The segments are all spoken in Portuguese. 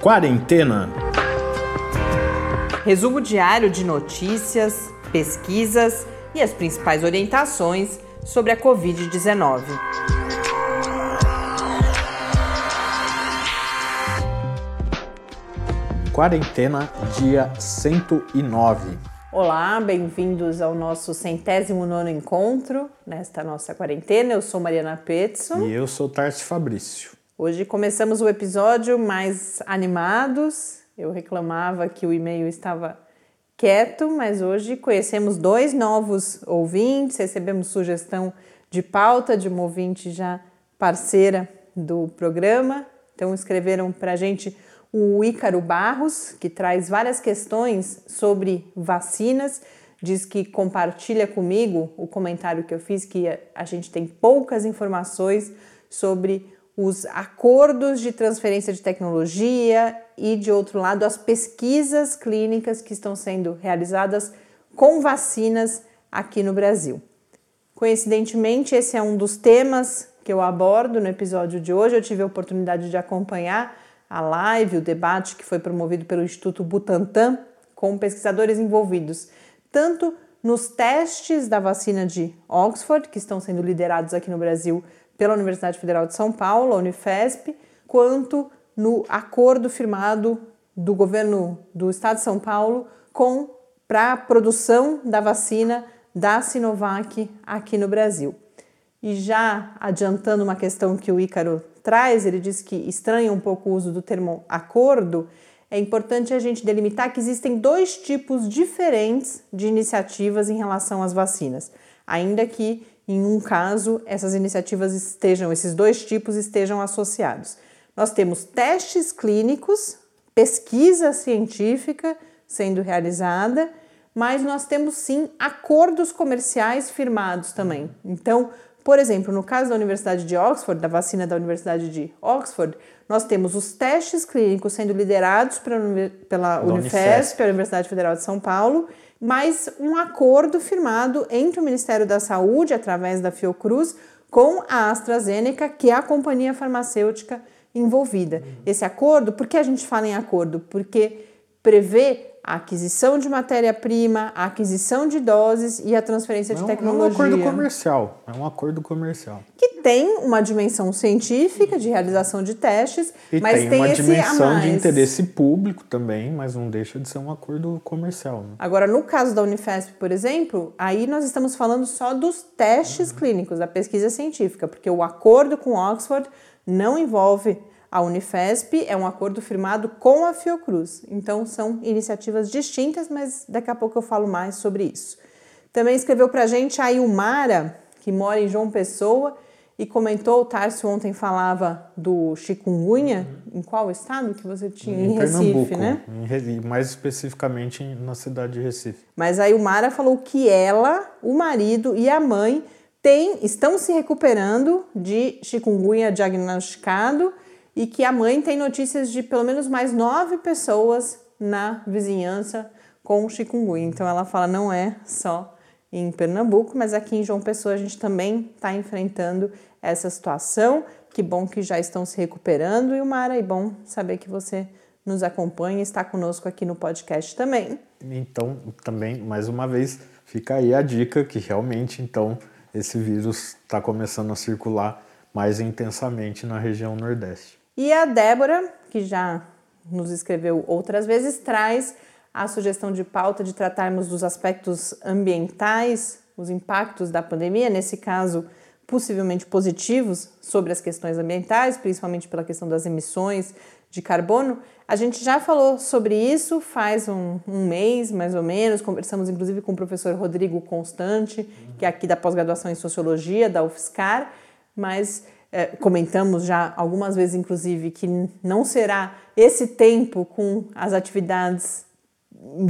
Quarentena. Resumo diário de notícias, pesquisas e as principais orientações sobre a Covid-19. Quarentena, dia 109. Olá, bem-vindos ao nosso centésimo nono encontro nesta nossa quarentena. Eu sou Mariana Petzo. E eu sou Tarso Fabrício. Hoje começamos o episódio mais animados. Eu reclamava que o e-mail estava quieto, mas hoje conhecemos dois novos ouvintes, recebemos sugestão de pauta de uma ouvinte já parceira do programa. Então escreveram para a gente o Ícaro Barros, que traz várias questões sobre vacinas. Diz que compartilha comigo o comentário que eu fiz, que a gente tem poucas informações sobre os acordos de transferência de tecnologia e, de outro lado, as pesquisas clínicas que estão sendo realizadas com vacinas aqui no Brasil. Coincidentemente, esse é um dos temas que eu abordo no episódio de hoje. Eu tive a oportunidade de acompanhar a live, o debate que foi promovido pelo Instituto Butantan com pesquisadores envolvidos tanto nos testes da vacina de Oxford, que estão sendo liderados aqui no Brasil pela Universidade Federal de São Paulo, a Unifesp, quanto no acordo firmado do governo do estado de São Paulo com para a produção da vacina da Sinovac aqui no Brasil. E já adiantando uma questão que o Ícaro traz, ele diz que estranha um pouco o uso do termo acordo. É importante a gente delimitar que existem dois tipos diferentes de iniciativas em relação às vacinas, ainda que em um caso essas iniciativas estejam, esses dois tipos estejam associados. Nós temos testes clínicos, pesquisa científica sendo realizada, mas nós temos sim acordos comerciais firmados também. Então, por exemplo, no caso da Universidade de Oxford, da vacina da Universidade de Oxford, nós temos os testes clínicos sendo liderados pela, pela Unifesp, pela Universidade Federal de São Paulo, mas um acordo firmado entre o Ministério da Saúde, através da Fiocruz, com a AstraZeneca, que é a companhia farmacêutica envolvida. Esse acordo, por que a gente fala em acordo? Porque prevê a aquisição de matéria-prima, a aquisição de doses e a transferência de tecnologia. É um acordo comercial. É um acordo comercial. Que tem uma dimensão científica de realização de testes, e mas tem, tem uma esse dimensão de interesse público também, mas não deixa de ser um acordo comercial. Né? Agora, no caso da Unifesp, por exemplo, aí nós estamos falando só dos testes uhum. clínicos, da pesquisa científica, porque o acordo com Oxford não envolve a Unifesp é um acordo firmado com a Fiocruz, então são iniciativas distintas, mas daqui a pouco eu falo mais sobre isso. Também escreveu para a gente a Ilmara, que mora em João Pessoa, e comentou, o Tarso ontem falava do chikungunya, em qual estado que você tinha? Em, em Recife, né? Em, mais especificamente na cidade de Recife. Mas a Ilmara falou que ela, o marido e a mãe têm, estão se recuperando de chikungunya diagnosticado e que a mãe tem notícias de pelo menos mais nove pessoas na vizinhança com chikungunya. Então ela fala não é só em Pernambuco, mas aqui em João Pessoa a gente também está enfrentando essa situação. Que bom que já estão se recuperando e o Mara, é bom saber que você nos acompanha e está conosco aqui no podcast também. Então, também, mais uma vez, fica aí a dica que realmente, então, esse vírus está começando a circular mais intensamente na região Nordeste. E a Débora, que já nos escreveu outras vezes, traz a sugestão de pauta de tratarmos dos aspectos ambientais, os impactos da pandemia, nesse caso, possivelmente positivos sobre as questões ambientais, principalmente pela questão das emissões de carbono. A gente já falou sobre isso faz um, um mês, mais ou menos. Conversamos inclusive com o professor Rodrigo Constante, que é aqui da pós-graduação em Sociologia, da UFSCar, mas é, comentamos já algumas vezes, inclusive, que não será esse tempo com as atividades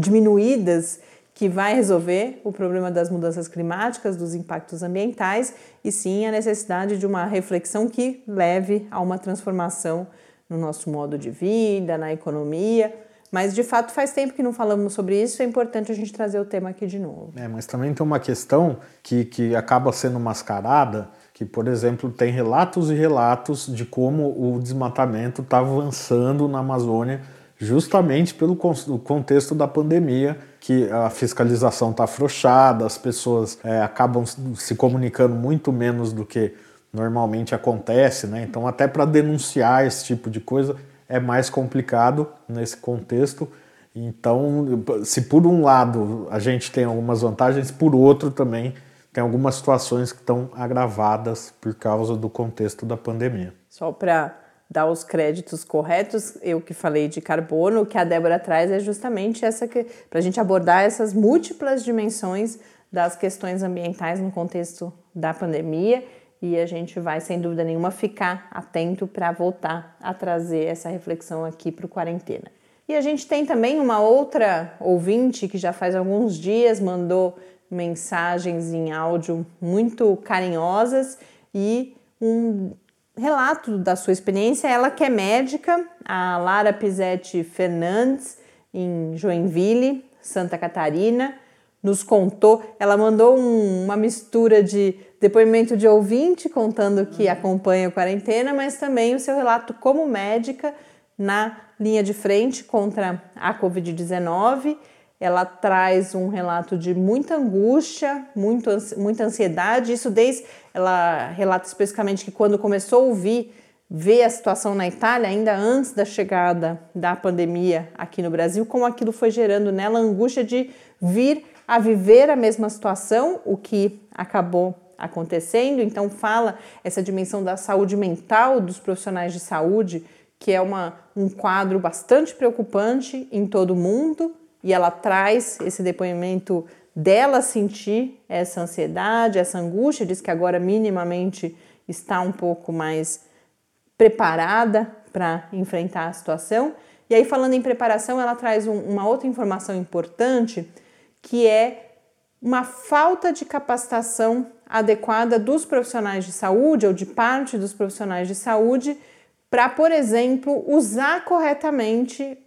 diminuídas que vai resolver o problema das mudanças climáticas, dos impactos ambientais, e sim a necessidade de uma reflexão que leve a uma transformação no nosso modo de vida, na economia. Mas de fato faz tempo que não falamos sobre isso, é importante a gente trazer o tema aqui de novo. É, mas também tem uma questão que, que acaba sendo mascarada que, por exemplo, tem relatos e relatos de como o desmatamento está avançando na Amazônia, justamente pelo contexto da pandemia, que a fiscalização está afrouxada, as pessoas é, acabam se comunicando muito menos do que normalmente acontece, né? Então, até para denunciar esse tipo de coisa é mais complicado nesse contexto. Então, se por um lado a gente tem algumas vantagens, por outro também tem algumas situações que estão agravadas por causa do contexto da pandemia. Só para dar os créditos corretos, eu que falei de carbono, o que a Débora traz é justamente essa que para a gente abordar essas múltiplas dimensões das questões ambientais no contexto da pandemia e a gente vai, sem dúvida nenhuma, ficar atento para voltar a trazer essa reflexão aqui para o quarentena. E a gente tem também uma outra ouvinte que já faz alguns dias mandou mensagens em áudio muito carinhosas e um relato da sua experiência. Ela que é médica, a Lara Pizetti Fernandes, em Joinville, Santa Catarina, nos contou. Ela mandou um, uma mistura de depoimento de ouvinte contando que acompanha a quarentena, mas também o seu relato como médica na linha de frente contra a Covid-19 ela traz um relato de muita angústia, muito, muita ansiedade. Isso desde ela relata especificamente que quando começou a ouvir, ver a situação na Itália, ainda antes da chegada da pandemia aqui no Brasil, como aquilo foi gerando nela a angústia de vir a viver a mesma situação, o que acabou acontecendo. Então fala essa dimensão da saúde mental dos profissionais de saúde, que é uma, um quadro bastante preocupante em todo o mundo e ela traz esse depoimento dela sentir essa ansiedade, essa angústia, diz que agora minimamente está um pouco mais preparada para enfrentar a situação. E aí, falando em preparação, ela traz um, uma outra informação importante que é uma falta de capacitação adequada dos profissionais de saúde ou de parte dos profissionais de saúde para, por exemplo, usar corretamente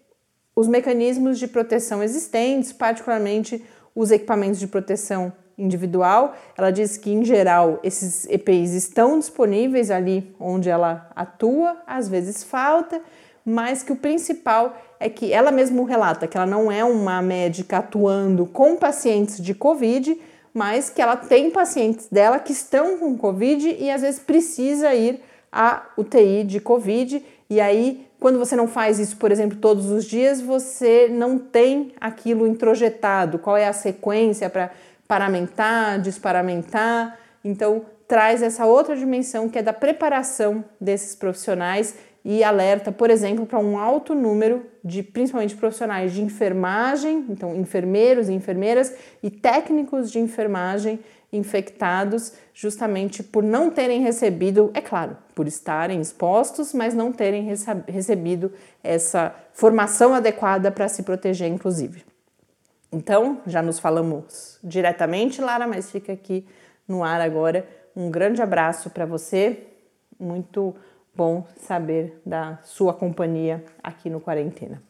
os mecanismos de proteção existentes, particularmente os equipamentos de proteção individual. Ela diz que, em geral, esses EPIs estão disponíveis ali onde ela atua, às vezes falta, mas que o principal é que ela mesma relata que ela não é uma médica atuando com pacientes de Covid, mas que ela tem pacientes dela que estão com Covid e às vezes precisa ir à UTI de Covid. E aí quando você não faz isso, por exemplo, todos os dias, você não tem aquilo introjetado. Qual é a sequência para paramentar, desparamentar? Então, traz essa outra dimensão que é da preparação desses profissionais e alerta, por exemplo, para um alto número de principalmente profissionais de enfermagem, então enfermeiros e enfermeiras e técnicos de enfermagem infectados justamente por não terem recebido, é claro, por estarem expostos, mas não terem recebido essa formação adequada para se proteger, inclusive. Então, já nos falamos diretamente, Lara, mas fica aqui no ar agora. Um grande abraço para você. Muito bom saber da sua companhia aqui no Quarentena.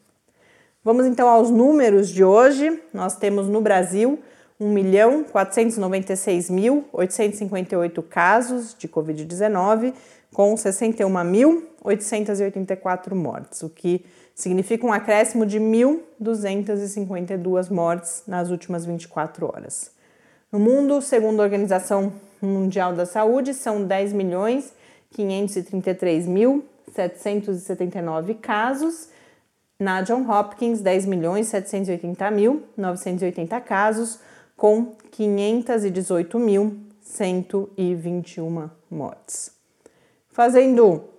Vamos então aos números de hoje. Nós temos no Brasil 1.496.858 casos de Covid-19, com 61.884 mortes, o que significa um acréscimo de 1.252 mortes nas últimas 24 horas. No mundo, segundo a Organização Mundial da Saúde, são 10.533.779 casos. Na John Hopkins, 10.780.980 casos com 518.121 mortes. Fazendo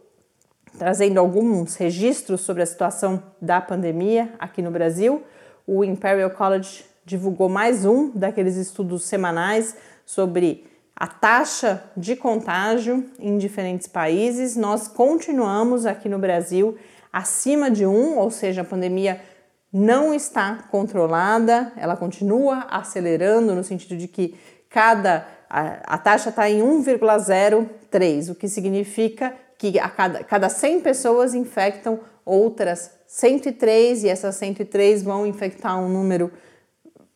trazendo alguns registros sobre a situação da pandemia aqui no Brasil, o Imperial College divulgou mais um daqueles estudos semanais sobre a taxa de contágio em diferentes países. Nós continuamos aqui no Brasil acima de um, ou seja, a pandemia não está controlada, ela continua acelerando no sentido de que cada a, a taxa está em 1,03, o que significa que a cada, cada 100 pessoas infectam outras 103 e essas 103 vão infectar um número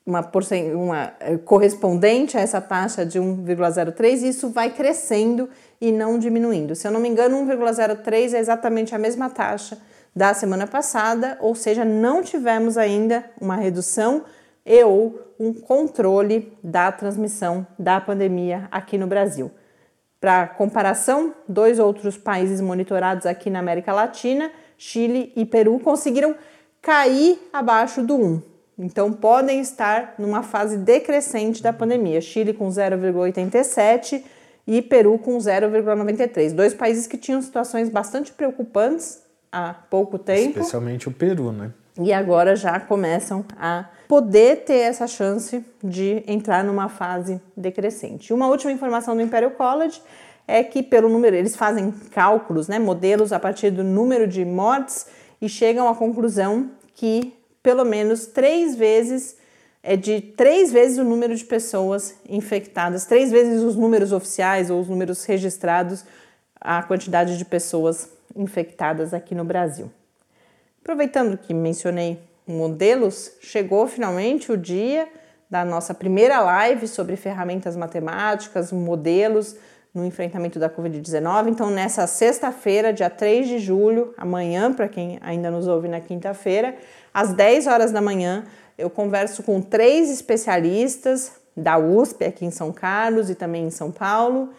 uma, uma eh, correspondente a essa taxa de 1,03 e isso vai crescendo e não diminuindo. Se eu não me engano, 1,03 é exatamente a mesma taxa da semana passada, ou seja, não tivemos ainda uma redução e ou um controle da transmissão da pandemia aqui no Brasil. Para comparação, dois outros países monitorados aqui na América Latina, Chile e Peru, conseguiram cair abaixo do 1. Então podem estar numa fase decrescente da pandemia. Chile com 0,87 e Peru com 0,93. Dois países que tinham situações bastante preocupantes há pouco tempo. Especialmente o Peru, né? E agora já começam a poder ter essa chance de entrar numa fase decrescente. Uma última informação do Imperial College é que pelo número, eles fazem cálculos, né, modelos a partir do número de mortes e chegam à conclusão que pelo menos três vezes é de três vezes o número de pessoas infectadas, três vezes os números oficiais ou os números registrados, a quantidade de pessoas infectadas aqui no Brasil. Aproveitando que mencionei modelos, chegou finalmente o dia da nossa primeira live sobre ferramentas matemáticas, modelos no enfrentamento da Covid-19. Então, nessa sexta-feira, dia 3 de julho, amanhã, para quem ainda nos ouve na quinta-feira, às 10 horas da manhã, eu converso com três especialistas da USP aqui em São Carlos e também em São Paulo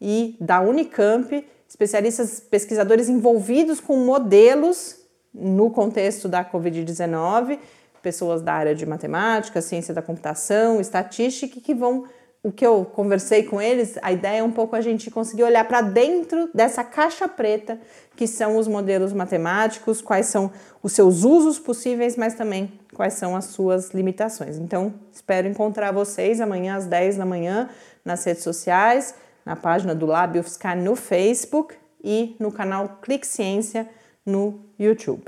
e da Unicamp, especialistas pesquisadores envolvidos com modelos no contexto da Covid-19, pessoas da área de matemática, ciência da computação, estatística, que vão o que eu conversei com eles, a ideia é um pouco a gente conseguir olhar para dentro dessa caixa preta que são os modelos matemáticos, quais são os seus usos possíveis, mas também quais são as suas limitações. Então, espero encontrar vocês amanhã às 10 da manhã nas redes sociais, na página do Lab UFSCar no Facebook e no canal Clique Ciência no YouTube.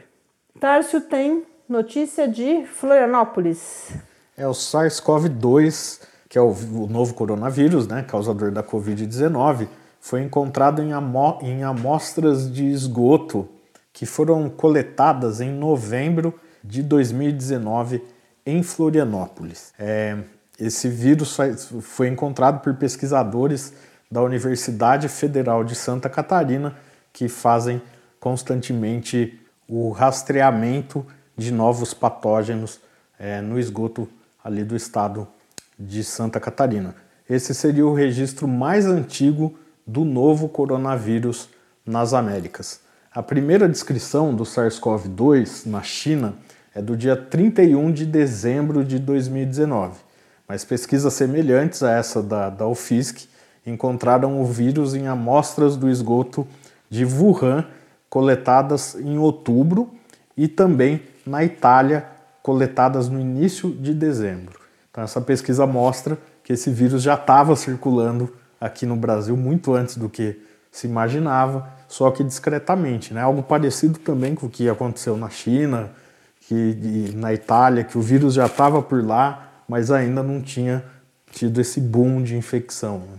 Tárcio tem notícia de Florianópolis. É o SARS-CoV-2 que é o, novo coronavírus, né, causador da Covid-19, foi encontrado em, amo, em amostras de esgoto que foram coletadas em novembro de 2019 em Florianópolis. É, esse vírus foi encontrado por pesquisadores da Universidade Federal de Santa Catarina que fazem constantemente o rastreamento de novos patógenos é, no esgoto ali do estado de Santa Catarina. Esse seria o registro mais antigo do novo coronavírus nas Américas. A primeira descrição do SARS-CoV-2 na China é do dia 31 de dezembro de 2019, mas pesquisas semelhantes a essa da, da UFSC encontraram o vírus em amostras do esgoto de Wuhan coletadas em outubro e também na Itália coletadas no início de dezembro. Então, essa pesquisa mostra que esse vírus já estava circulando aqui no Brasil muito antes do que se imaginava, só que discretamente. Né? Algo parecido também com o que aconteceu na China, que, na Itália, que o vírus já estava por lá, mas ainda não tinha tido esse boom de infecção. Né?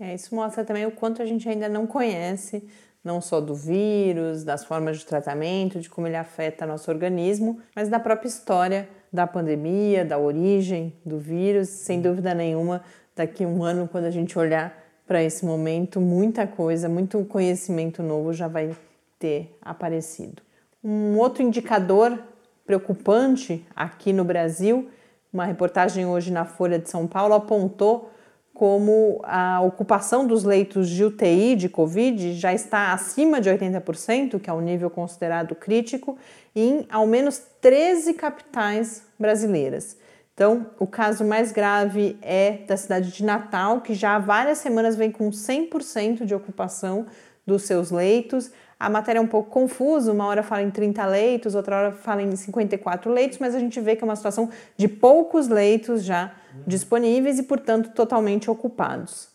É, isso mostra também o quanto a gente ainda não conhece, não só do vírus, das formas de tratamento, de como ele afeta nosso organismo, mas da própria história da pandemia, da origem do vírus, sem dúvida nenhuma, daqui a um ano, quando a gente olhar para esse momento, muita coisa, muito conhecimento novo já vai ter aparecido. Um outro indicador preocupante aqui no Brasil, uma reportagem hoje na Folha de São Paulo apontou como a ocupação dos leitos de UTI de Covid já está acima de 80%, que é um nível considerado crítico, em ao menos 13 capitais brasileiras. Então, o caso mais grave é da cidade de Natal, que já há várias semanas vem com 100% de ocupação dos seus leitos. A matéria é um pouco confusa, uma hora fala em 30 leitos, outra hora fala em 54 leitos, mas a gente vê que é uma situação de poucos leitos já disponíveis e, portanto, totalmente ocupados.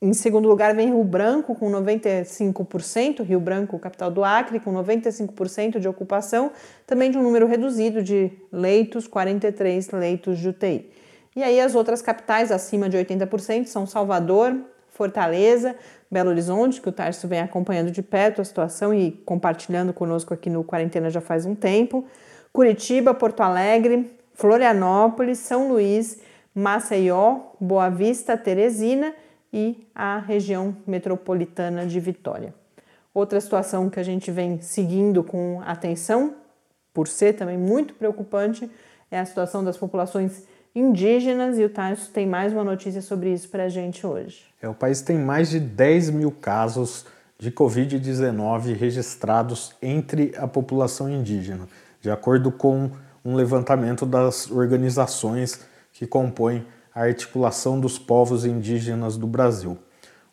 Em segundo lugar, vem Rio Branco, com 95%, Rio Branco, capital do Acre, com 95% de ocupação, também de um número reduzido de leitos, 43 leitos de UTI. E aí as outras capitais acima de 80% são Salvador, Fortaleza, Belo Horizonte, que o Tarso vem acompanhando de perto a situação e compartilhando conosco aqui no Quarentena já faz um tempo, Curitiba, Porto Alegre, Florianópolis, São Luís, Maceió, Boa Vista, Teresina e a região metropolitana de Vitória. Outra situação que a gente vem seguindo com atenção, por ser também muito preocupante, é a situação das populações indígenas e o Tarso tem mais uma notícia sobre isso para a gente hoje. É, o país tem mais de 10 mil casos de Covid-19 registrados entre a população indígena, de acordo com um levantamento das organizações que compõem a articulação dos povos indígenas do Brasil.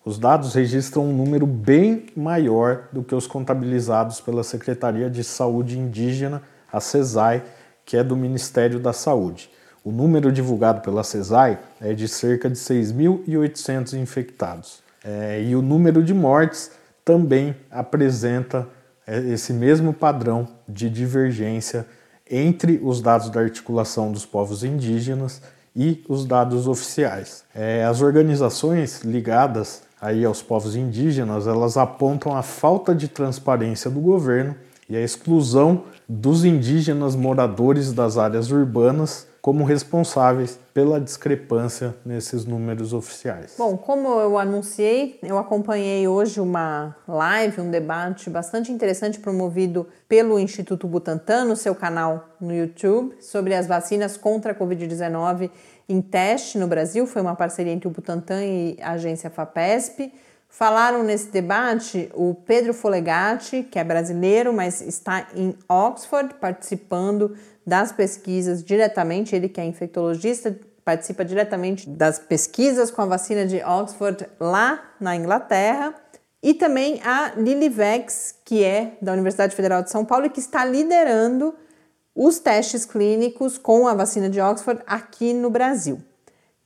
Os dados registram um número bem maior do que os contabilizados pela Secretaria de Saúde Indígena, a CESAI, que é do Ministério da Saúde. O número divulgado pela CESAI é de cerca de 6.800 infectados. É, e o número de mortes também apresenta é, esse mesmo padrão de divergência entre os dados da articulação dos povos indígenas e os dados oficiais. É, as organizações ligadas aí aos povos indígenas, elas apontam a falta de transparência do governo e a exclusão dos indígenas moradores das áreas urbanas como responsáveis pela discrepância nesses números oficiais. Bom, como eu anunciei, eu acompanhei hoje uma live, um debate bastante interessante promovido pelo Instituto Butantan no seu canal no YouTube sobre as vacinas contra a Covid-19 em teste no Brasil. Foi uma parceria entre o Butantan e a agência FAPESP. Falaram nesse debate o Pedro Folegatti, que é brasileiro, mas está em Oxford participando das pesquisas diretamente. Ele, que é infectologista, participa diretamente das pesquisas com a vacina de Oxford lá na Inglaterra. E também a Lily Vex, que é da Universidade Federal de São Paulo e que está liderando os testes clínicos com a vacina de Oxford aqui no Brasil.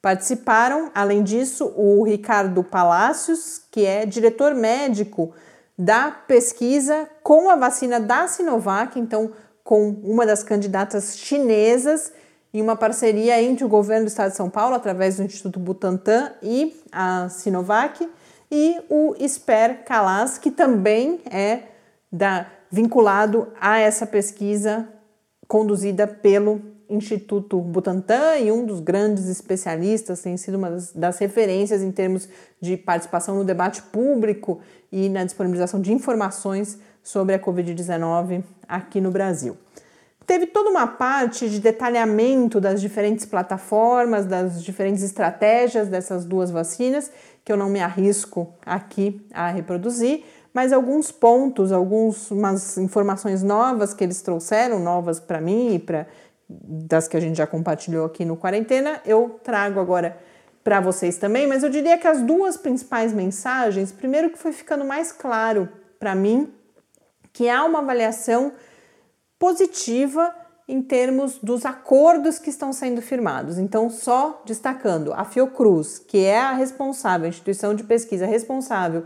Participaram, além disso, o Ricardo Palácios, que é diretor médico da pesquisa com a vacina da Sinovac, então com uma das candidatas chinesas, em uma parceria entre o governo do estado de São Paulo, através do Instituto Butantan e a Sinovac, e o Esper Calas, que também é da, vinculado a essa pesquisa conduzida pelo Instituto Butantan e um dos grandes especialistas, tem sido uma das, das, referências em termos de participação no debate público e na disponibilização de informações sobre a Covid-19 aqui no Brasil. Teve toda uma parte de detalhamento das diferentes plataformas, das diferentes estratégias dessas duas vacinas, que eu não me arrisco aqui a reproduzir, mas alguns pontos, algumas informações novas que eles trouxeram, novas para mim e para das que a gente já compartilhou aqui no quarentena, eu trago agora para vocês também, mas eu diria que as duas principais mensagens, primeiro que foi ficando mais claro para mim que há uma avaliação positiva em termos dos acordos que estão sendo firmados. Então, só destacando a Fiocruz, que é a responsável, a instituição de pesquisa responsável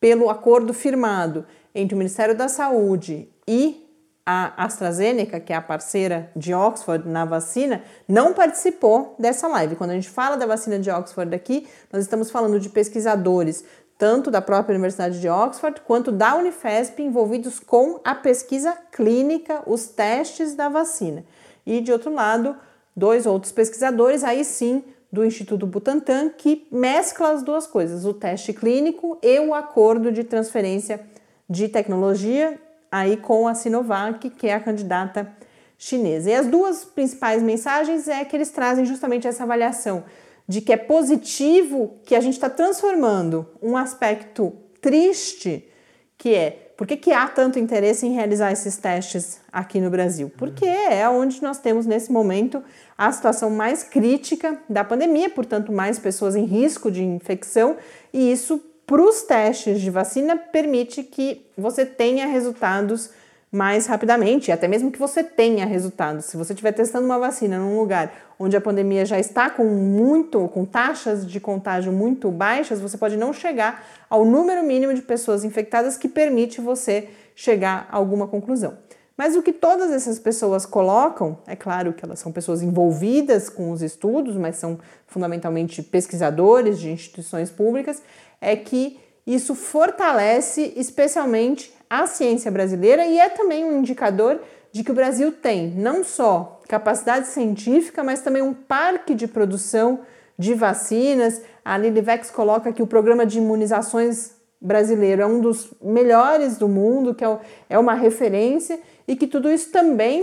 pelo acordo firmado entre o Ministério da Saúde e a AstraZeneca, que é a parceira de Oxford na vacina, não participou dessa live. Quando a gente fala da vacina de Oxford aqui, nós estamos falando de pesquisadores tanto da própria Universidade de Oxford quanto da Unifesp envolvidos com a pesquisa clínica, os testes da vacina. E de outro lado, dois outros pesquisadores, aí sim, do Instituto Butantan, que mescla as duas coisas, o teste clínico e o acordo de transferência de tecnologia aí com a Sinovac, que é a candidata chinesa. E as duas principais mensagens é que eles trazem justamente essa avaliação de que é positivo que a gente está transformando um aspecto triste, que é por que, que, há tanto interesse em realizar esses testes aqui no Brasil? Porque é onde nós temos nesse momento a situação mais crítica da pandemia, portanto, mais pessoas em risco de infecção, e isso para os testes de vacina permite que você tenha resultados mais rapidamente, até mesmo que você tenha resultados. Se você estiver testando uma vacina num lugar onde a pandemia já está com muito, com taxas de contágio muito baixas, você pode não chegar ao número mínimo de pessoas infectadas que permite você chegar a alguma conclusão. Mas o que todas essas pessoas colocam, é claro que elas são pessoas envolvidas com os estudos, mas são fundamentalmente pesquisadores de instituições públicas, é que isso fortalece especialmente a ciência brasileira e é também um indicador de que o Brasil tem não só capacidade científica, mas também um parque de produção de vacinas. A Lilivex coloca que o programa de imunizações brasileiro é um dos melhores do mundo, que é, é uma referência e que tudo isso também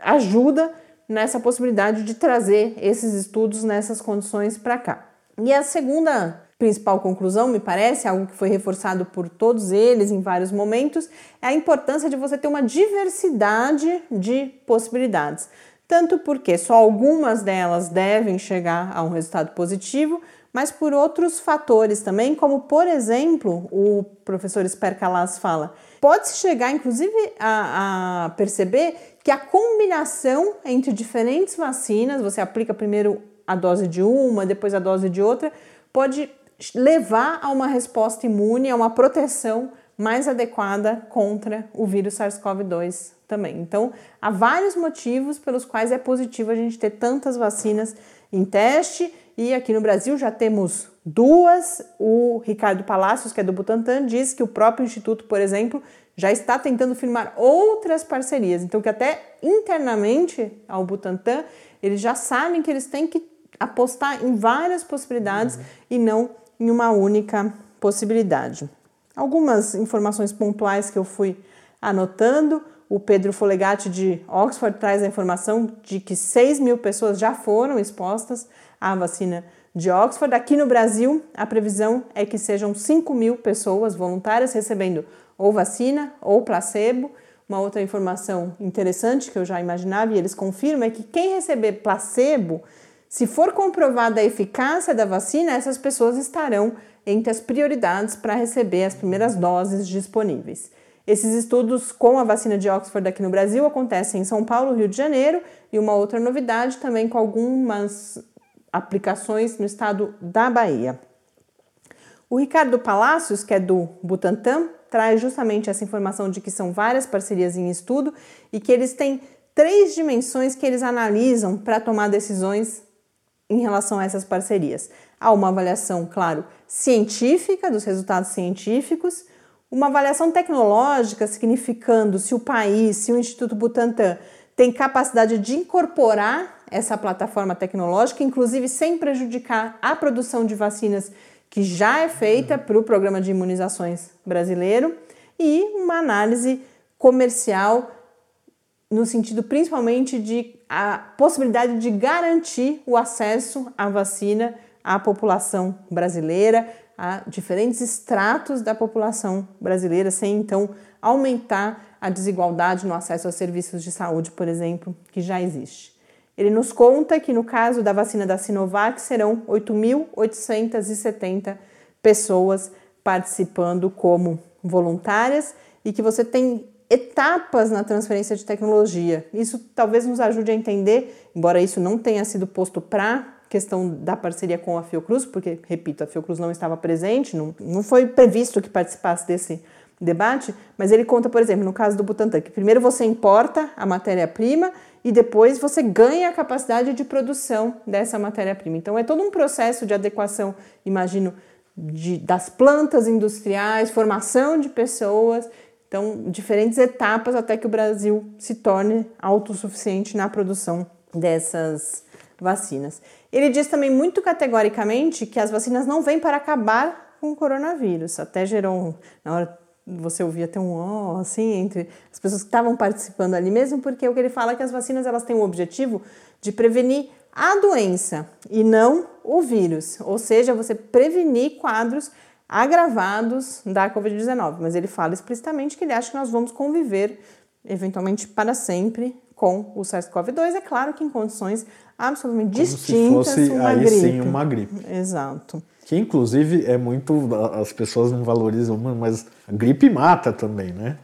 ajuda nessa possibilidade de trazer esses estudos nessas condições para cá. E a segunda principal conclusão, me parece, algo que foi reforçado por todos eles em vários momentos, é a importância de você ter uma diversidade de possibilidades. Tanto porque só algumas delas devem chegar a um resultado positivo, mas por outros fatores também, como por exemplo, o professor Sper Calas fala, pode-se chegar inclusive a, a perceber que a combinação entre diferentes vacinas, você aplica primeiro a dose de uma, depois a dose de outra, pode levar a uma resposta imune, a uma proteção mais adequada contra o vírus SARS-CoV-2 também. Então, há vários motivos pelos quais é positivo a gente ter tantas vacinas em teste e aqui no Brasil já temos duas. O Ricardo Palacios, que é do Butantan, diz que o próprio instituto, por exemplo, já está tentando firmar outras parcerias. Então, que até internamente ao Butantan, eles já sabem que eles têm que apostar em várias possibilidades uhum. e não em uma única possibilidade. Algumas informações pontuais que eu fui anotando. O Pedro Folegatti de Oxford traz a informação de que 6 mil pessoas já foram expostas à vacina de Oxford. Aqui no Brasil, a previsão é que sejam 5 mil pessoas voluntárias recebendo ou vacina ou placebo. Uma outra informação interessante que eu já imaginava e eles confirmam é que quem receber placebo se for comprovada a eficácia da vacina, essas pessoas estarão entre as prioridades para receber as primeiras doses disponíveis. Esses estudos com a vacina de Oxford aqui no Brasil acontecem em São Paulo, Rio de Janeiro, e uma outra novidade também com algumas aplicações no estado da Bahia. O Ricardo Palacios, que é do Butantan, traz justamente essa informação de que são várias parcerias em estudo e que eles têm três dimensões que eles analisam para tomar decisões em relação a essas parcerias. Há uma avaliação, claro, científica dos resultados científicos, uma avaliação tecnológica, significando se o país, se o Instituto Butantan tem capacidade de incorporar essa plataforma tecnológica, inclusive sem prejudicar a produção de vacinas que já é feita para o programa de imunizações brasileiro, e uma análise comercial no sentido principalmente de a possibilidade de garantir o acesso à vacina à população brasileira, a diferentes estratos da população brasileira, sem então aumentar a desigualdade no acesso a serviços de saúde, por exemplo, que já existe. Ele nos conta que no caso da vacina da Sinovac serão 8.870 pessoas participando como voluntárias e que você tem etapas na transferência de tecnologia. Isso talvez nos ajude a entender, embora isso não tenha sido posto para questão da parceria com a Fiocruz, porque, repito, a Fiocruz não estava presente, não, não foi previsto que participasse desse debate, mas ele conta, por exemplo, no caso do Butantan, que primeiro você importa a matéria-prima e depois você ganha a capacidade de produção dessa matéria-prima. Então é todo um processo de adequação, imagino, de, das plantas industriais, formação de pessoas então, diferentes etapas até que o Brasil se torne autossuficiente na produção dessas vacinas. Ele diz também muito categoricamente que as vacinas não vêm para acabar com o coronavírus. Até gerou, na hora você ouvia até um ó, oh, assim, entre as pessoas que estavam participando ali mesmo, porque o que ele fala é que as vacinas elas têm o objetivo de prevenir a doença e não o vírus, ou seja, você prevenir quadros agravados da Covid-19, mas ele fala explicitamente que ele acha que nós vamos conviver eventualmente para sempre com o SARS-CoV-2, é claro que em condições absolutamente Como distintas se fosse uma aí gripe. sim uma gripe. Exato. Que inclusive é muito as pessoas não valorizam, mas a gripe mata também, né?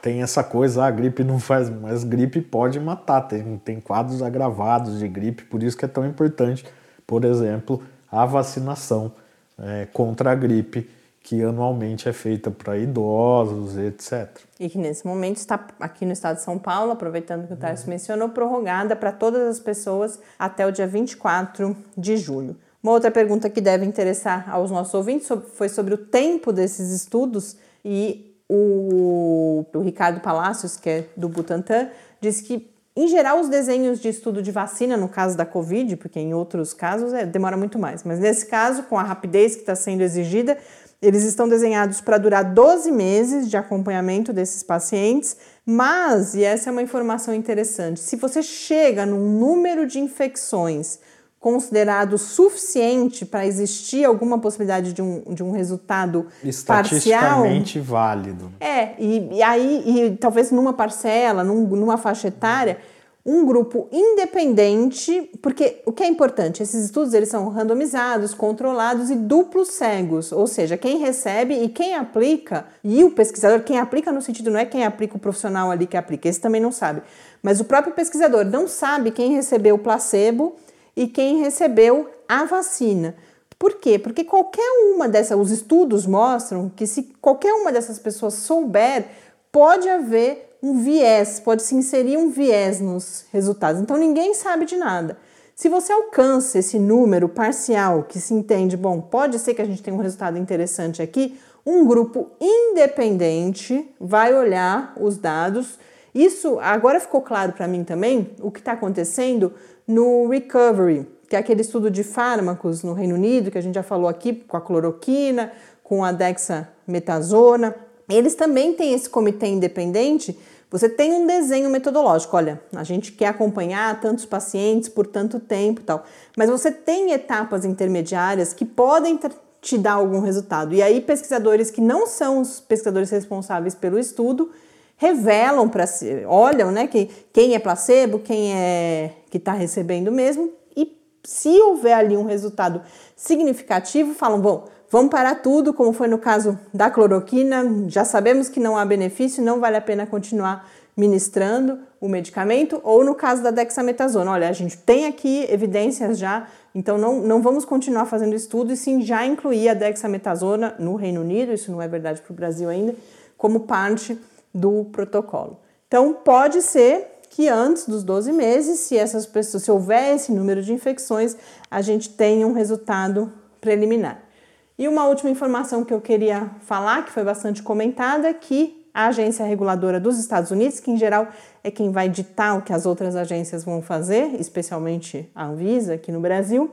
Tem essa coisa, a gripe não faz, mas gripe pode matar, tem, tem quadros agravados de gripe, por isso que é tão importante, por exemplo, a vacinação é, contra a gripe que anualmente é feita para idosos, etc. E que nesse momento está aqui no estado de São Paulo, aproveitando que o Tarso uhum. mencionou, prorrogada para todas as pessoas até o dia 24 de julho. Uma outra pergunta que deve interessar aos nossos ouvintes foi sobre o tempo desses estudos e o, o Ricardo Palacios, que é do Butantan, disse que Em geral, os desenhos de estudo de vacina, no caso da Covid, porque em outros casos é, demora muito mais, mas nesse caso, com a rapidez que está sendo exigida, eles estão desenhados para durar 12 meses de acompanhamento desses pacientes, mas, e essa é uma informação interessante, se você chega num número de infecções considerado suficiente para existir alguma possibilidade de um, de um resultado estatisticamente parcial, válido. É, e, e aí, e talvez numa parcela, num, numa faixa etária, um grupo independente, porque o que é importante, esses estudos eles são randomizados, controlados e duplos cegos, ou seja, quem recebe e quem aplica, e o pesquisador, quem aplica no sentido não é quem aplica o profissional ali que aplica, esse também não sabe, mas o próprio pesquisador não sabe quem recebeu o placebo e quem recebeu a vacina. Por quê? Porque qualquer uma dessas, os estudos mostram que se qualquer uma dessas pessoas souber, pode haver um viés, pode se inserir um viés nos resultados. Então ninguém sabe de nada. Se você alcança esse número parcial que se entende, bom, pode ser que a gente tenha um resultado interessante aqui, um grupo independente vai olhar os dados. Isso agora ficou claro para mim também o que está acontecendo no Recovery, que é aquele estudo de fármacos no Reino Unido, que a gente já falou aqui, com a cloroquina, com a dexametasona. Eles também têm esse comitê independente. Você tem um desenho metodológico, olha, a gente quer acompanhar tantos pacientes por tanto tempo tal, mas você tem etapas intermediárias que podem te dar algum resultado. E aí, pesquisadores que não são os pesquisadores responsáveis pelo estudo revelam para si, olham, né, que, quem é placebo, quem é que está recebendo mesmo, e se houver ali um resultado significativo, falam, bom, vamos parar tudo, como foi no caso da cloroquina, já sabemos que não há benefício, não vale a pena continuar ministrando o medicamento, ou no caso da dexametasona, olha, a gente tem aqui evidências já, então não, não vamos continuar fazendo estudo e sim já incluir a dexametasona no Reino Unido, isso não é verdade para o Brasil ainda, como parte do protocolo. Então, pode ser que antes dos 12 meses, se essas pessoas, se houver esse número de infecções, a gente tenha um resultado preliminar. E uma última informação que eu queria falar, que foi bastante comentada, é que a agência reguladora dos Estados Unidos, que em geral é quem vai ditar o que as outras agências vão fazer, especialmente a Anvisa aqui no Brasil,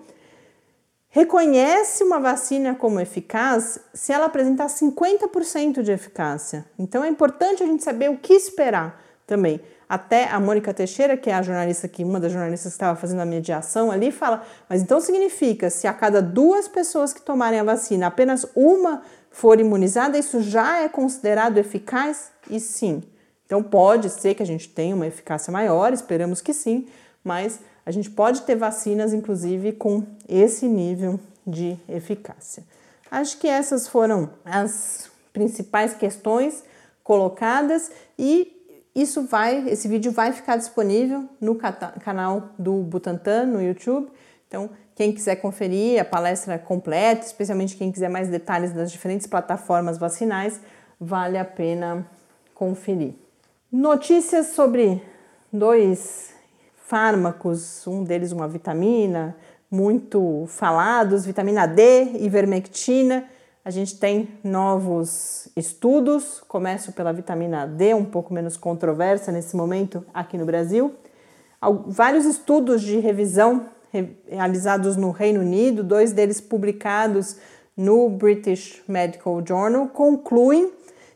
reconhece uma vacina como eficaz se ela apresentar 50% de eficácia. Então é importante a gente saber o que esperar também. Até a Mônica Teixeira, que é a jornalista que uma das jornalistas que estava fazendo a mediação ali, fala: mas então significa se a cada duas pessoas que tomarem a vacina, apenas uma for imunizada, isso já é considerado eficaz? E sim. Então pode ser que a gente tenha uma eficácia maior, esperamos que sim, mas a gente pode ter vacinas, inclusive, com esse nível de eficácia. Acho que essas foram as principais questões colocadas e isso vai, esse vídeo vai ficar disponível no canal do Butantan no YouTube. Então, quem quiser conferir a palestra completa, especialmente quem quiser mais detalhes das diferentes plataformas vacinais, vale a pena conferir. Notícias sobre dois fármacos, um deles uma vitamina, muito falados, vitamina D, ivermectina. A gente tem novos estudos, começo pela vitamina D, um pouco menos controversa nesse momento aqui no Brasil. Vários estudos de revisão realizados no Reino Unido, dois deles publicados no British Medical Journal, concluem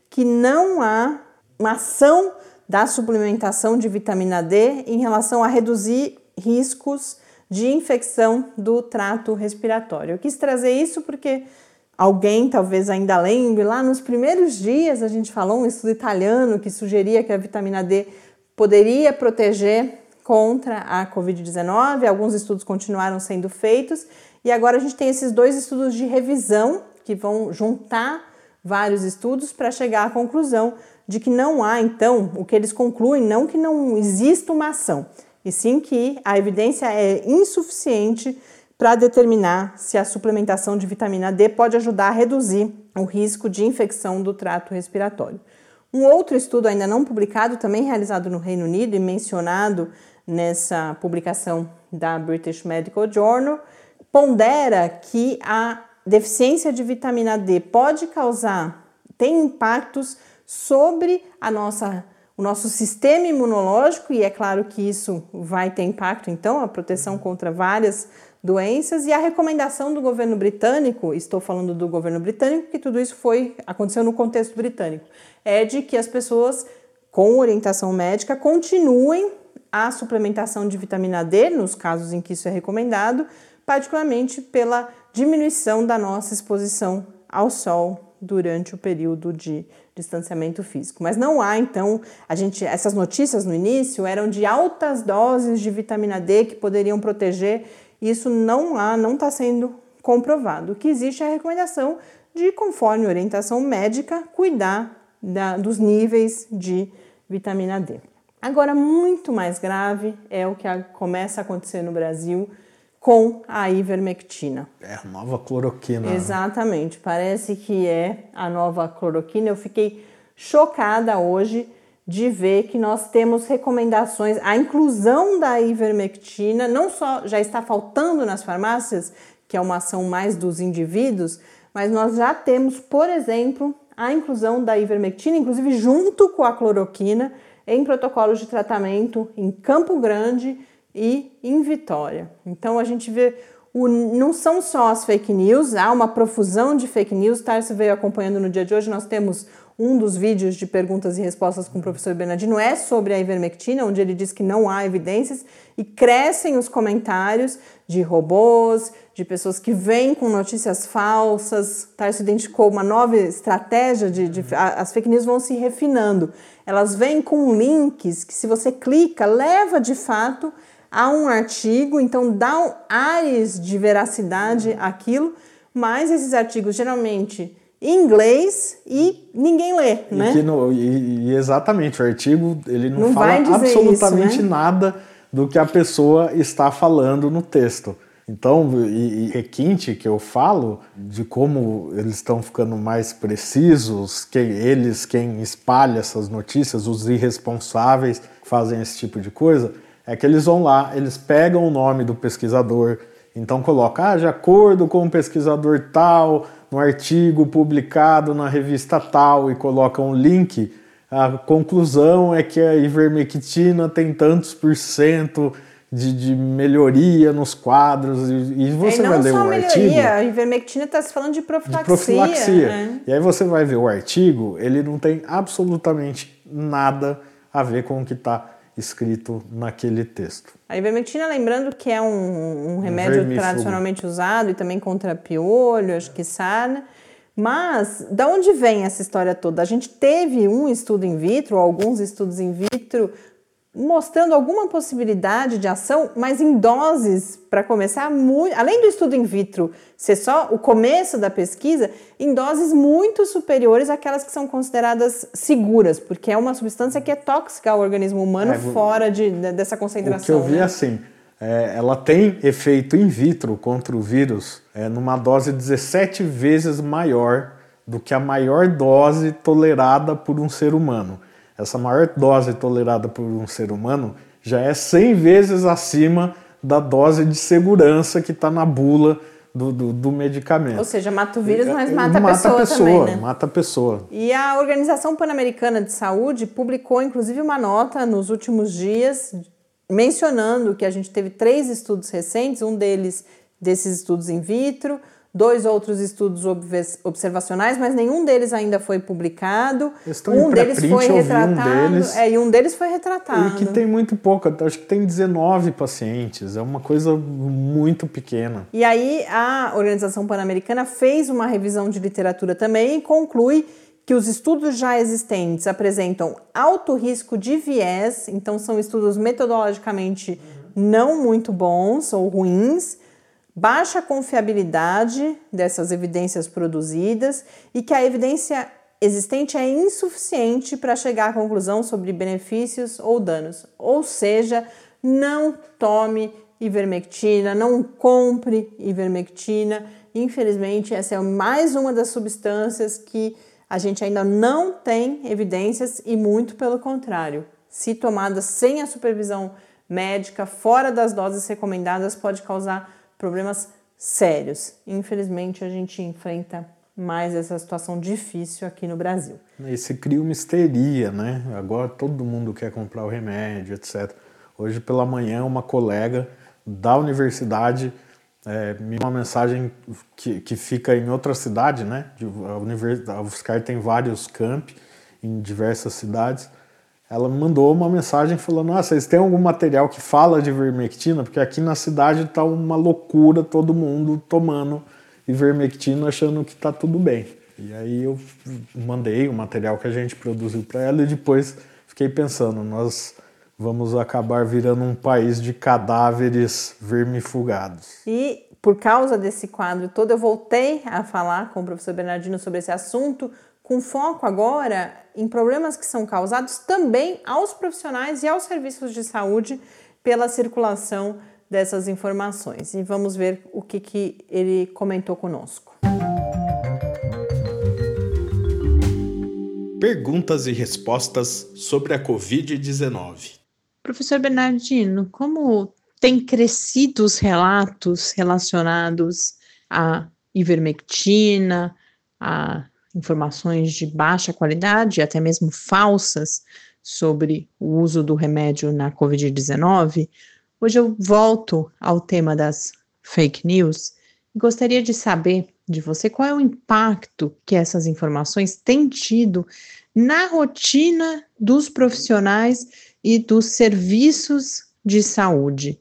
que não há uma ação da suplementação de vitamina D em relação a reduzir riscos de infecção do trato respiratório. Eu quis trazer isso porque alguém talvez ainda lembre, lá nos primeiros dias a gente falou um estudo italiano que sugeria que a vitamina D poderia proteger contra a Covid-19. Alguns estudos continuaram sendo feitos e agora a gente tem esses dois estudos de revisão que vão juntar vários estudos para chegar à conclusão de que não há, então, o que eles concluem, não que não exista uma ação, e sim que a evidência é insuficiente para determinar se a suplementação de vitamina D pode ajudar a reduzir o risco de infecção do trato respiratório. Um outro estudo ainda não publicado, também realizado no Reino Unido e mencionado nessa publicação da British Medical Journal, pondera que a deficiência de vitamina D pode causar, tem impactos sobre a nossa o nosso sistema imunológico, e é claro que isso vai ter impacto, então, a proteção contra várias doenças e a recomendação do governo britânico, estou falando do governo britânico, que tudo isso foi aconteceu no contexto britânico, é de que as pessoas com orientação médica continuem a suplementação de vitamina D, nos casos em que isso é recomendado, particularmente pela diminuição da nossa exposição ao sol durante o período de distanciamento físico. Mas não há, então, a gente, essas notícias no início eram de altas doses de vitamina D que poderiam proteger isso não há, não está sendo comprovado. O que existe é a recomendação de, conforme orientação médica, cuidar da, dos níveis de vitamina D. Agora, muito mais grave é o que começa a acontecer no Brasil com a ivermectina. É a nova cloroquina. Exatamente, parece que é a nova cloroquina. Eu fiquei chocada hoje de ver que nós temos recomendações, a inclusão da ivermectina não só já está faltando nas farmácias, que é uma ação mais dos indivíduos, mas nós já temos, por exemplo, a inclusão da ivermectina, inclusive junto com a cloroquina, em protocolos de tratamento em Campo Grande e em Vitória. Então a gente vê o, não são só as fake news, há uma profusão de fake news. Tarso veio acompanhando no dia de hoje. Nós temos um dos vídeos de perguntas e respostas com o professor Bernardino é sobre a ivermectina, onde ele diz que não há evidências e crescem os comentários de robôs, de pessoas que vêm com notícias falsas. Tarso identificou uma nova estratégia de, de as fake news vão se refinando. Elas vêm com links que se você clica leva de fato a um artigo, então dá ares de veracidade àquilo, mas esses artigos geralmente em inglês e ninguém lê, e né? No, e, e, exatamente, o artigo ele não, não fala absolutamente isso, né? nada do que a pessoa está falando no texto. Então, e, e, requinte que eu falo de como eles estão ficando mais precisos, quem eles, quem espalha essas notícias, os irresponsáveis que fazem esse tipo de coisa, é que eles vão lá, eles pegam o nome do pesquisador, então coloca, ah, de acordo com o pesquisador tal, no artigo publicado na revista tal e coloca um link, a conclusão é que a ivermectina tem tantos por cento de, de melhoria nos quadros e, e você vai ler o melhoria, artigo. A ivermectina está se falando de profilaxia. De profilaxia. Né? E aí você vai ver o artigo, ele não tem absolutamente nada a ver com o que está escrito naquele texto. A ivermectina, lembrando que é um, um remédio Vermífugo. tradicionalmente usado e também contra piolho, acho que sarna. Mas, da onde vem essa história toda? A gente teve um estudo in vitro, alguns estudos in vitro, mostrando alguma possibilidade de ação, mas em doses, para começar, muito, além do estudo in vitro ser só o começo da pesquisa, em doses muito superiores àquelas que são consideradas seguras, porque é uma substância que é tóxica ao organismo humano é, fora de, dessa concentração. O que eu vi né? assim, é, ela tem efeito in vitro contra o vírus é, numa dose 17 vezes maior do que a maior dose tolerada por um ser humano essa maior dose tolerada por um ser humano já é 100 vezes acima da dose de segurança que está na bula do, do, do, medicamento. Ou seja, mata o vírus, mas mata, mata a pessoa, a pessoa também, né? Mata a pessoa. E a Organização Pan-Americana de Saúde publicou, inclusive, uma nota nos últimos dias mencionando que a gente teve três estudos recentes, um deles desses estudos in vitro, dois outros estudos observacionais, mas nenhum deles ainda foi publicado. Um deles foi retratado. Um deles, é, e um deles foi retratado. E que tem muito pouco, acho que tem 19 pacientes, é uma coisa muito pequena. E aí a Organização Pan-Americana fez uma revisão de literatura também e conclui que os estudos já existentes apresentam alto risco de viés, então são estudos metodologicamente não muito bons ou ruins baixa confiabilidade dessas evidências produzidas e que a evidência existente é insuficiente para chegar à conclusão sobre benefícios ou danos. Ou seja, não tome ivermectina, não compre ivermectina. Infelizmente, essa é mais uma das substâncias que a gente ainda não tem evidências e muito pelo contrário. Se tomada sem a supervisão médica, fora das doses recomendadas, pode causar problemas sérios. Infelizmente, a gente enfrenta mais essa situação difícil aqui no Brasil. E se cria uma histeria, né? Agora todo mundo quer comprar o remédio, etc. Hoje pela manhã, uma colega da universidade é, me uma mensagem que, que fica em outra cidade, né? A, universidade, a UFSCar tem vários campi em diversas cidades. Ela me mandou uma mensagem falando: Ah, vocês têm algum material que fala de ivermectina? Porque aqui na cidade tá uma loucura, todo mundo tomando ivermectina achando que tá tudo bem. E aí eu mandei o material que a gente produziu para ela e depois fiquei pensando: nós vamos acabar virando um país de cadáveres vermifugados. E por causa desse quadro todo, eu voltei a falar com o professor Bernardino sobre esse assunto, com foco agora em problemas que são causados também aos profissionais e aos serviços de saúde pela circulação dessas informações. E vamos ver o que, que ele comentou conosco. Perguntas e respostas sobre a Covid-19. Professor Bernardino, como tem crescido os relatos relacionados à ivermectina, a informações de baixa qualidade, até mesmo falsas, sobre o uso do remédio na Covid-19, hoje eu volto ao tema das fake news e gostaria de saber de você qual é o impacto que essas informações têm tido na rotina dos profissionais e dos serviços de saúde.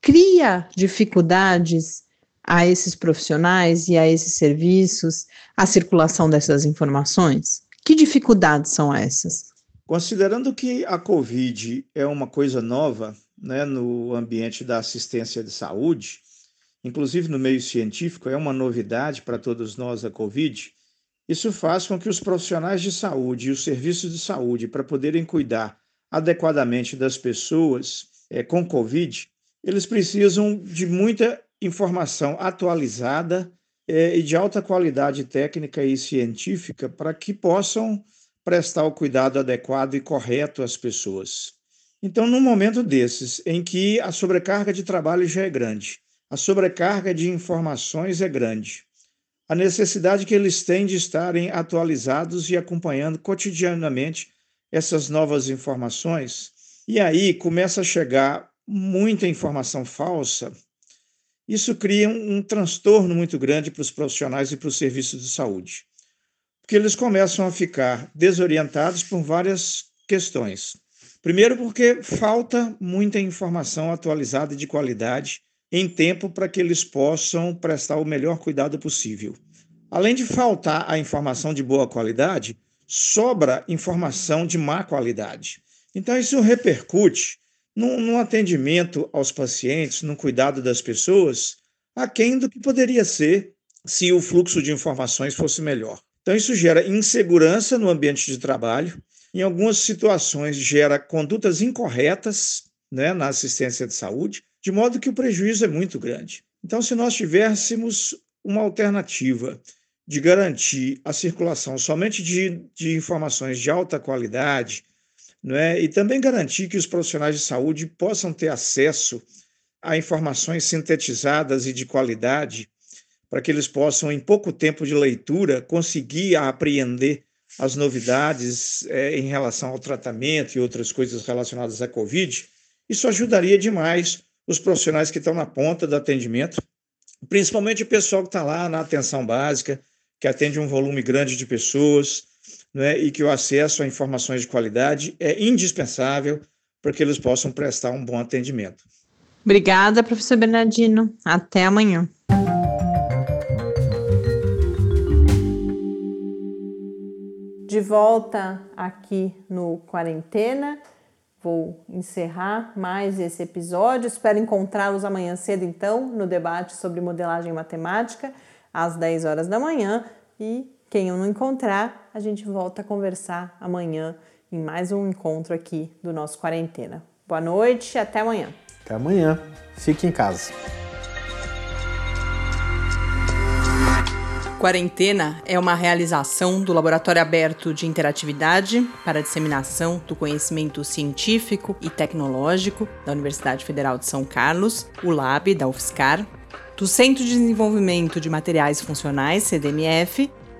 Cria dificuldades a esses profissionais e a esses serviços a circulação dessas informações? Que dificuldades são essas? Considerando que a Covid é uma coisa nova né, no ambiente da assistência de saúde, inclusive no meio científico, é uma novidade para todos nós a Covid. Isso faz com que os profissionais de saúde e os serviços de saúde, para poderem cuidar adequadamente das pessoas é, com Covid, eles precisam de muita informação atualizada é, e de alta qualidade técnica e científica para que possam prestar o cuidado adequado e correto às pessoas. Então, num momento desses, em que a sobrecarga de trabalho já é grande, a sobrecarga de informações é grande, a necessidade que eles têm de estarem atualizados e acompanhando cotidianamente essas novas informações, e aí começa a chegar muita informação falsa, isso cria um, um transtorno muito grande para os profissionais e para os serviços de saúde, porque eles começam a ficar desorientados por várias questões. Primeiro, porque falta muita informação atualizada e de qualidade em tempo para que eles possam prestar o melhor cuidado possível. Além de faltar a informação de boa qualidade, sobra informação de má qualidade. Então, isso repercute num, num atendimento aos pacientes, no cuidado das pessoas, aquém do que poderia ser se o fluxo de informações fosse melhor. Então, isso gera insegurança no ambiente de trabalho, em algumas situações, gera condutas incorretas né, na assistência de saúde, de modo que o prejuízo é muito grande. Então, se nós tivéssemos uma alternativa de garantir a circulação somente de, de informações de alta qualidade, é? e também garantir que os profissionais de saúde possam ter acesso a informações sintetizadas e de qualidade, para que eles possam, em pouco tempo de leitura, conseguir apreender as novidades é, em relação ao tratamento e outras coisas relacionadas à Covid. Isso ajudaria demais os profissionais que estão na ponta do atendimento, principalmente o pessoal que está lá na atenção básica, que atende um volume grande de pessoas, né, e que o acesso a informações de qualidade é indispensável para que eles possam prestar um bom atendimento. Obrigada, professor Bernardino. Até amanhã. De volta aqui no Quarentena. Vou encerrar mais esse episódio. Espero encontrá-los amanhã cedo, então, no debate sobre modelagem matemática às 10 horas da manhã. E quem eu não encontrar, a gente volta a conversar amanhã em mais um encontro aqui do nosso Quarentena. Boa noite, até amanhã. Até amanhã. Fique em casa. Quarentena é uma realização do Laboratório Aberto de Interatividade para a Disseminação do Conhecimento Científico e Tecnológico da Universidade Federal de São Carlos, o LAB da UFSCar, do Centro de Desenvolvimento de Materiais Funcionais, CDMF,